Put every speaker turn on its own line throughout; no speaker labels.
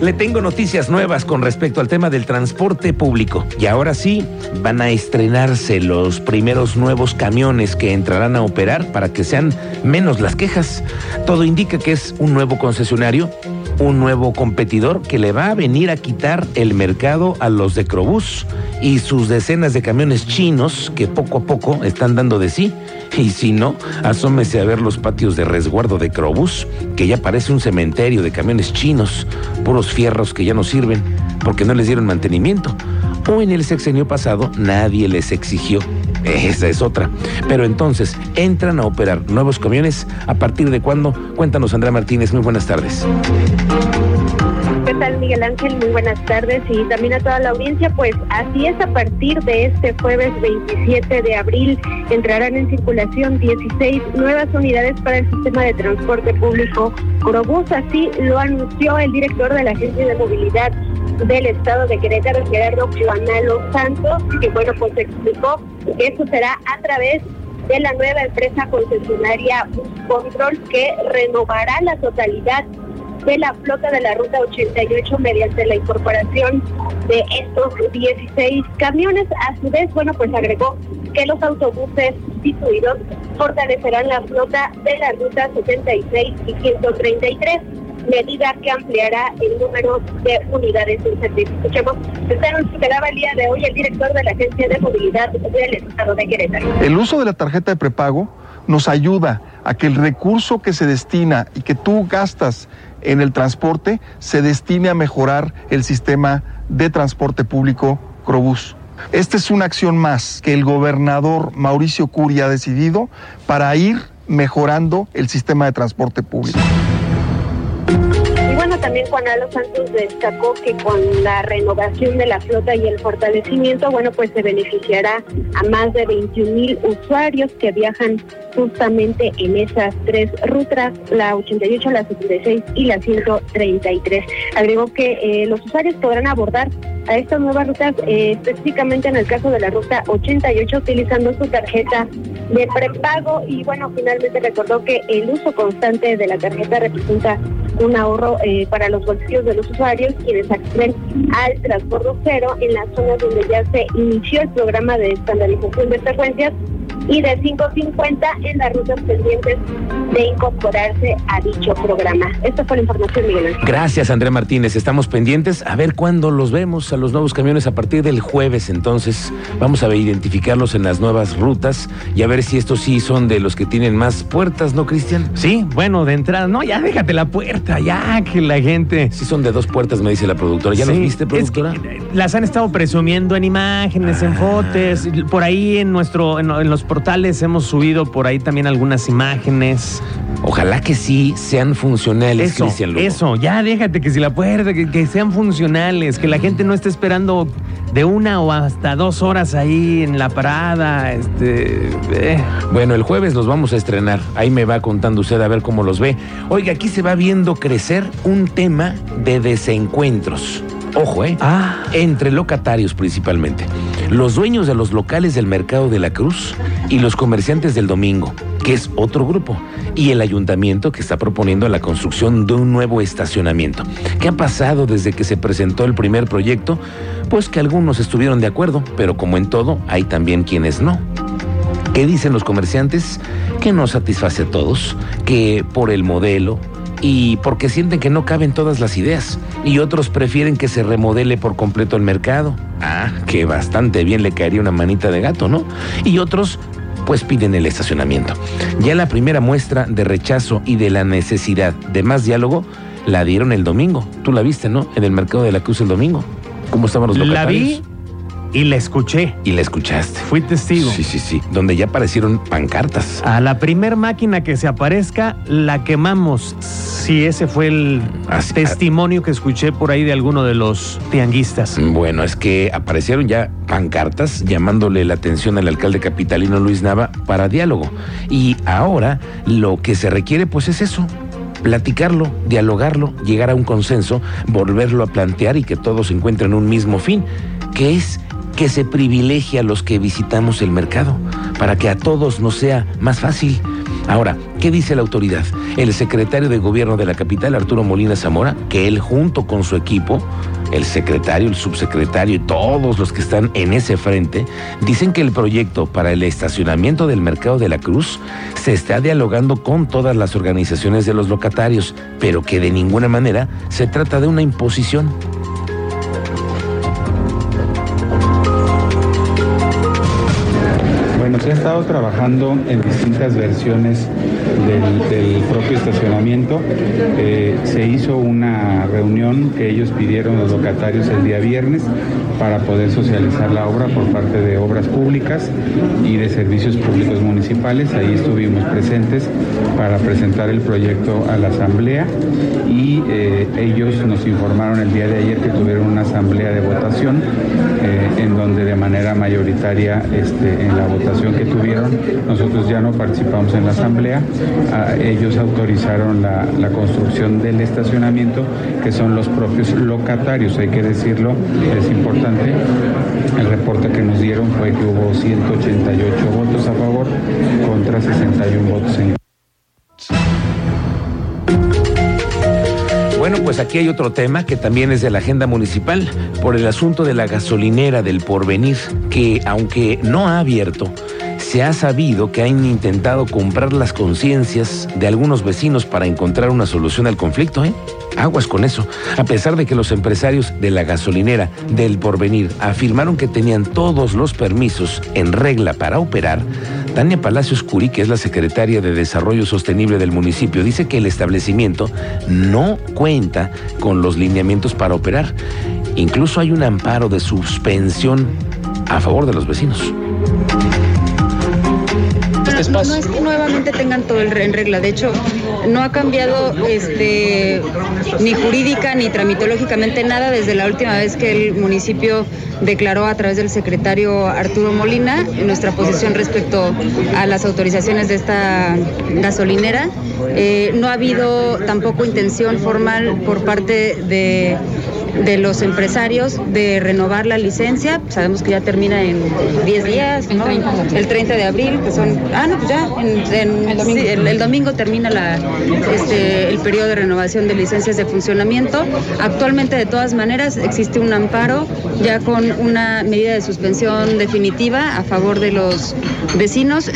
Le tengo noticias nuevas con respecto al tema del transporte público. Y ahora sí, van a estrenarse los primeros nuevos camiones que entrarán a operar para que sean menos las quejas. Todo indica que es un nuevo concesionario, un nuevo competidor que le va a venir a quitar el mercado a los de Crobús y sus decenas de camiones chinos que poco a poco están dando de sí. Y si no, asómese a ver los patios de resguardo de Crobús, que ya parece un cementerio de camiones chinos, puros fierros que ya no sirven porque no les dieron mantenimiento. O en el sexenio pasado nadie les exigió. Esa es otra. Pero entonces, ¿entran a operar nuevos camiones? ¿A partir de cuándo? Cuéntanos, Andrea Martínez. Muy buenas tardes.
¿Qué tal, Miguel Ángel? Muy buenas tardes y también a toda la audiencia. Pues así es, a partir de este jueves 27 de abril entrarán en circulación 16 nuevas unidades para el sistema de transporte público Probus. Así lo anunció el director de la Agencia de Movilidad del Estado de Querétaro, Gerardo Juanalo Santos, que bueno, pues explicó que esto será a través de la nueva empresa concesionaria Control que renovará la totalidad de la flota de la Ruta 88 mediante la incorporación de estos 16 camiones. A su vez, bueno, pues agregó que los autobuses sustituidos fortalecerán la flota de la Ruta 76 y 133 medida que ampliará el número de unidades en servicio. Escuchemos, este anuncio el día de hoy el director de la Agencia de Movilidad del Estado de Querétaro.
El uso de la tarjeta de prepago nos ayuda a que el recurso que se destina y que tú gastas en el transporte se destine a mejorar el sistema de transporte público Crobús. Esta es una acción más que el gobernador Mauricio Curi ha decidido para ir mejorando el sistema de transporte público.
Y bueno, también Juan Alo Santos destacó que con la renovación de la flota y el fortalecimiento, bueno, pues se beneficiará a más de 21 mil usuarios que viajan justamente en esas tres rutas, la 88, la 76 y la 133. Agregó que eh, los usuarios podrán abordar a estas nuevas rutas, eh, específicamente en el caso de la ruta 88, utilizando su tarjeta de prepago y bueno, finalmente recordó que el uso constante de la tarjeta representa un ahorro eh, para los bolsillos de los usuarios quienes acceden al transbordo cero en las zonas donde ya se inició el programa de estandarización de frecuencias y de 5.50 en las rutas pendientes de incorporarse a dicho programa. Esta fue la información, Miguel Ángel.
Gracias, Andrea Martínez. Estamos pendientes a ver cuándo los vemos a los nuevos camiones a partir del jueves. Entonces, vamos a identificarlos en las nuevas rutas y a ver si estos sí son de los que tienen más puertas, ¿no, Cristian?
Sí, bueno, de entrada, no, ya déjate la puerta, ya que la gente.
Sí son de dos puertas, me dice la productora. ¿Ya
Sí,
los viste,
es
productora?
que las han estado presumiendo en imágenes, en fotos, por ahí en nuestro, en, en los portales hemos subido por ahí también algunas imágenes.
Ojalá que sí sean funcionales,
Eso,
Cristian Lugo.
eso, ya déjate que si la puerta, que, que sean funcionales, que la gente no esté esperando de una o hasta dos horas ahí en la parada, este, eh.
Bueno, el jueves los vamos a estrenar. Ahí me va contando usted a ver cómo los ve. Oiga, aquí se va viendo crecer un tema de desencuentros. Ojo, ¿eh?
Ah.
Entre locatarios principalmente. Los dueños de los locales del Mercado de la Cruz y los comerciantes del Domingo, que es otro grupo. Y el ayuntamiento que está proponiendo la construcción de un nuevo estacionamiento. ¿Qué ha pasado desde que se presentó el primer proyecto? Pues que algunos estuvieron de acuerdo, pero como en todo, hay también quienes no. ¿Qué dicen los comerciantes? Que no satisface a todos, que por el modelo y porque sienten que no caben todas las ideas. Y otros prefieren que se remodele por completo el mercado. Ah, que bastante bien le caería una manita de gato, ¿no? Y otros pues piden el estacionamiento. Ya la primera muestra de rechazo y de la necesidad de más diálogo la dieron el domingo. Tú la viste, ¿no? En el mercado de la Cruz el domingo. ¿Cómo estaban los
La
locatarios?
vi y la escuché.
Y la escuchaste.
Fui testigo.
Sí, sí, sí. Donde ya aparecieron pancartas.
A la primer máquina que se aparezca, la quemamos. Si ese fue el
Así-
testimonio que escuché por ahí de alguno de los tianguistas.
Bueno, es que aparecieron ya pancartas llamándole la atención al alcalde capitalino Luis Nava para diálogo. Y ahora lo que se requiere pues es eso, platicarlo, dialogarlo, llegar a un consenso, volverlo a plantear y que todos encuentren un mismo fin, que es que se privilegie a los que visitamos el mercado, para que a todos nos sea más fácil. Ahora, ¿qué dice la autoridad? El secretario de gobierno de la capital, Arturo Molina Zamora, que él junto con su equipo, el secretario, el subsecretario y todos los que están en ese frente, dicen que el proyecto para el estacionamiento del mercado de la Cruz se está dialogando con todas las organizaciones de los locatarios, pero que de ninguna manera se trata de una imposición.
Ha estado trabajando en distintas versiones del, propio estacionamiento. Eh, se hizo una reunión que ellos pidieron los locatarios el día viernes para poder socializar la obra por parte de obras públicas y de servicios públicos municipales. Ahí estuvimos presentes para presentar el proyecto a la asamblea y eh, ellos nos informaron el día de ayer que tuvieron una asamblea de votación eh, en donde de manera mayoritaria este, en la votación que tuvieron, nosotros ya no participamos en la asamblea, ah, ellos autorizaron la, construcción del estacionamiento, que son los propios locatarios, hay que decirlo, es importante. El reporte que nos dieron fue que hubo 188 votos a favor contra 61 votos en
Bueno, pues aquí hay otro tema que también es de la agenda municipal por el asunto de la gasolinera del porvenir, que aunque no ha abierto, se ha sabido que han intentado comprar las conciencias de algunos vecinos para encontrar una solución al conflicto, ¿eh? Aguas con eso. A pesar de que los empresarios de la gasolinera del Porvenir afirmaron que tenían todos los permisos en regla para operar, Tania Palacios Curí, que es la secretaria de Desarrollo Sostenible del municipio, dice que el establecimiento no cuenta con los lineamientos para operar. Incluso hay un amparo de suspensión a favor de los vecinos.
No, es que nuevamente tengan todo el en regla. De hecho, no ha cambiado este, ni jurídica ni tramitológicamente nada desde la última vez que el municipio declaró a través del secretario Arturo Molina nuestra posición respecto a las autorizaciones de esta gasolinera. Eh, no ha habido tampoco intención formal por parte de de los empresarios de renovar la licencia. Sabemos que ya termina en 10 días, el 30 de abril, que son, ah, no, pues ya, el, domingo. termina la, este, el periodo de renovación de licencias de funcionamiento. Actualmente, de todas maneras, existe un amparo ya con una medida de suspensión definitiva a favor de los vecinos.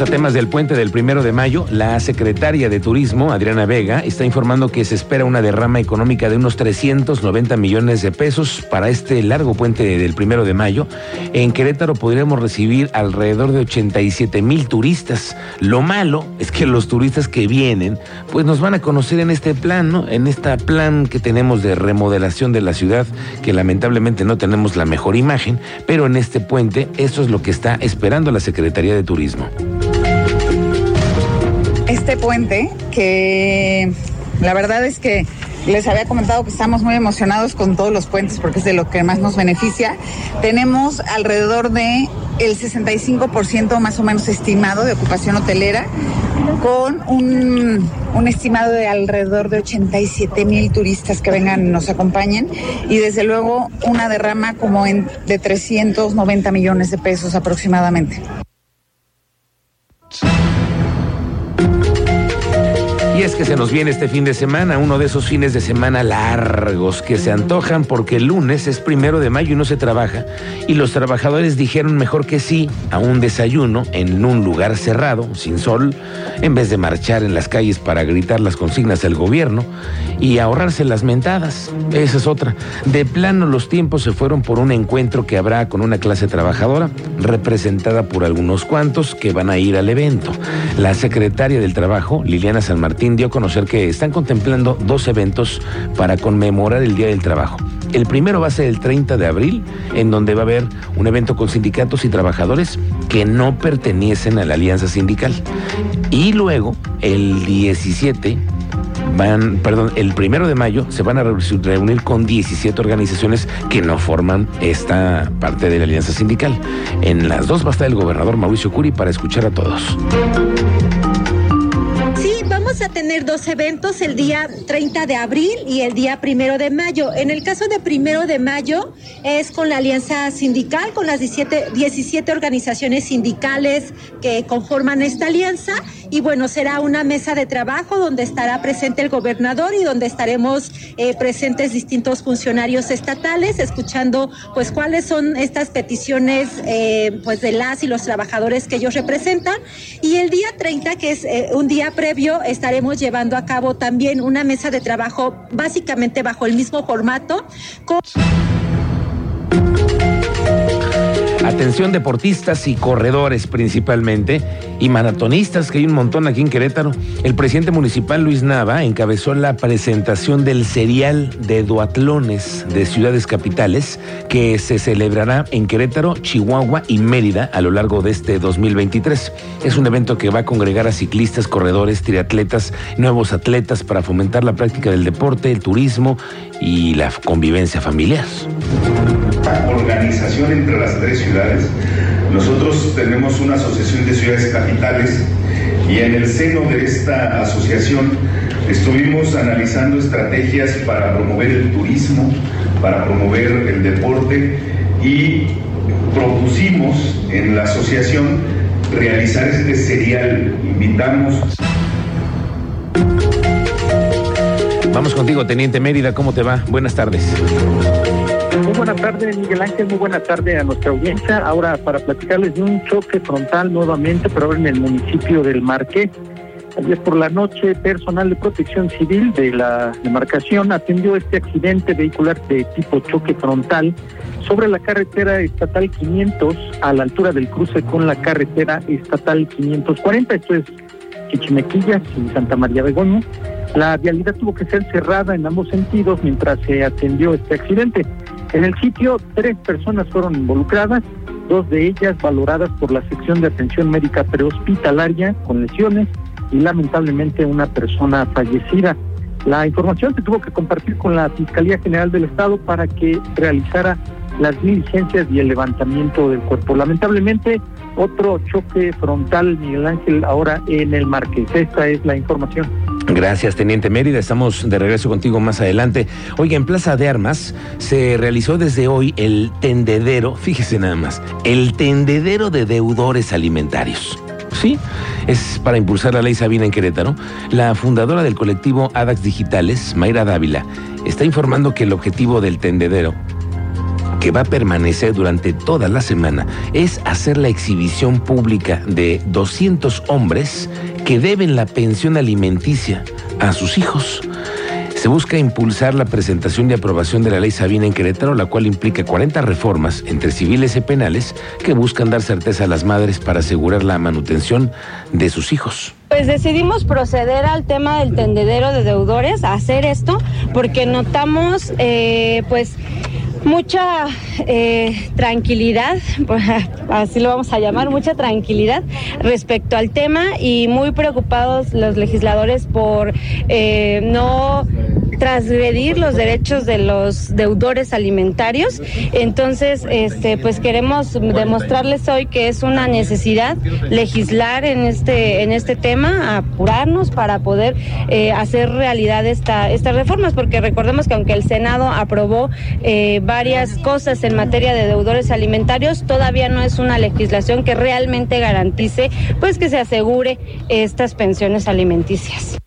A temas del puente del primero de mayo. La secretaria de Turismo, Adriana Vega, está informando que se espera una derrama económica de unos 390 millones de pesos para este largo puente del primero de mayo. En Querétaro podríamos recibir alrededor de 87 mil turistas. Lo malo es que los turistas que vienen, pues nos van a conocer en este plan, ¿no? En este plan que tenemos de remodelación de la ciudad, que lamentablemente no tenemos la mejor imagen, pero en este puente, eso es lo que está esperando la Secretaría de Turismo
este puente que la verdad es que les había comentado que estamos muy emocionados con todos los puentes porque es de lo que más nos beneficia. Tenemos alrededor de el 65% más o menos estimado de ocupación hotelera con un, un estimado de alrededor de 87 mil turistas que vengan nos acompañen y desde luego una derrama como en, de 390 millones de pesos aproximadamente.
Que se nos viene este fin de semana, uno de esos fines de semana largos que se antojan porque el lunes es primero de mayo y no se trabaja. Y los trabajadores dijeron mejor que sí a un desayuno en un lugar cerrado, sin sol, en vez de marchar en las calles para gritar las consignas del gobierno y ahorrarse las mentadas. Esa es otra. De plano los tiempos se fueron por un encuentro que habrá con una clase trabajadora representada por algunos cuantos que van a ir al evento. La secretaria del Trabajo, Liliana San Martín, dio a conocer que están contemplando dos eventos para conmemorar el Día del Trabajo. El primero va a ser el 30 de abril, en donde va a haber un evento con sindicatos y trabajadores que no pertenecen a la alianza sindical. Y luego, el 17 van, perdón, el primero de mayo se van a reunir con 17 organizaciones que no forman esta parte de la alianza sindical. En las dos va a estar el gobernador Mauricio Curi para escuchar a todos
tener dos eventos el día 30 de abril y el día primero de mayo. En el caso de primero de mayo es con la alianza sindical, con las 17, 17 organizaciones sindicales que conforman esta alianza. Y bueno, será una mesa de trabajo donde estará presente el gobernador y donde estaremos eh, presentes distintos funcionarios estatales, escuchando pues cuáles son estas peticiones eh, pues de las y los trabajadores que ellos representan. Y el día 30, que es eh, un día previo, estaremos llevando a cabo también una mesa de trabajo básicamente bajo el mismo formato. Con...
Atención deportistas y corredores principalmente, y maratonistas, que hay un montón aquí en Querétaro. El presidente municipal Luis Nava encabezó la presentación del serial de duatlones de ciudades capitales que se celebrará en Querétaro, Chihuahua y Mérida a lo largo de este 2023. Es un evento que va a congregar a ciclistas, corredores, triatletas, nuevos atletas para fomentar la práctica del deporte, el turismo y la convivencia familiar.
Organización entre las tres ciudades. Nosotros tenemos una asociación de ciudades capitales y en el seno de esta asociación estuvimos analizando estrategias para promover el turismo, para promover el deporte y propusimos en la asociación realizar este serial. Invitamos
Vamos contigo, Teniente Mérida, ¿cómo te va? Buenas tardes.
Buenas tardes, Miguel Ángel, muy buena tarde a nuestra audiencia. Ahora para platicarles de un choque frontal nuevamente, pero ahora en el municipio del Marqués. Ayer por la noche, personal de protección civil de la demarcación atendió este accidente vehicular de tipo choque frontal sobre la carretera estatal 500 a la altura del cruce con la carretera estatal 540. Esto es Chichimequillas y Santa María Begoña. La vialidad tuvo que ser cerrada en ambos sentidos mientras se atendió este accidente. En el sitio, tres personas fueron involucradas, dos de ellas valoradas por la sección de atención médica prehospitalaria con lesiones y lamentablemente una persona fallecida. La información se tuvo que compartir con la Fiscalía General del Estado para que realizara las diligencias y el levantamiento del cuerpo. Lamentablemente, otro choque frontal, Miguel Ángel, ahora en el Marqués. Esta es la información.
Gracias, Teniente Mérida. Estamos de regreso contigo más adelante. Oiga, en Plaza de Armas se realizó desde hoy el tendedero, fíjese nada más, el tendedero de deudores alimentarios. Sí, es para impulsar la ley Sabina en Querétaro. La fundadora del colectivo ADAX Digitales, Mayra Dávila, está informando que el objetivo del tendedero que va a permanecer durante toda la semana es hacer la exhibición pública de 200 hombres que deben la pensión alimenticia a sus hijos. Se busca impulsar la presentación y aprobación de la ley Sabina en Querétaro, la cual implica 40 reformas entre civiles y penales que buscan dar certeza a las madres para asegurar la manutención de sus hijos.
Pues decidimos proceder al tema del tendedero de deudores, hacer esto, porque notamos, eh, pues, mucha eh, tranquilidad, así lo vamos a llamar, mucha tranquilidad respecto al tema y muy preocupados los legisladores por eh, no transgredir los derechos de los deudores alimentarios. Entonces, este, pues queremos demostrarles hoy que es una necesidad legislar en este, en este tema, apurarnos para poder eh, hacer realidad esta, estas reformas, porque recordemos que aunque el Senado aprobó eh, varias cosas en materia de deudores alimentarios, todavía no es una legislación que realmente garantice, pues que se asegure estas pensiones alimenticias.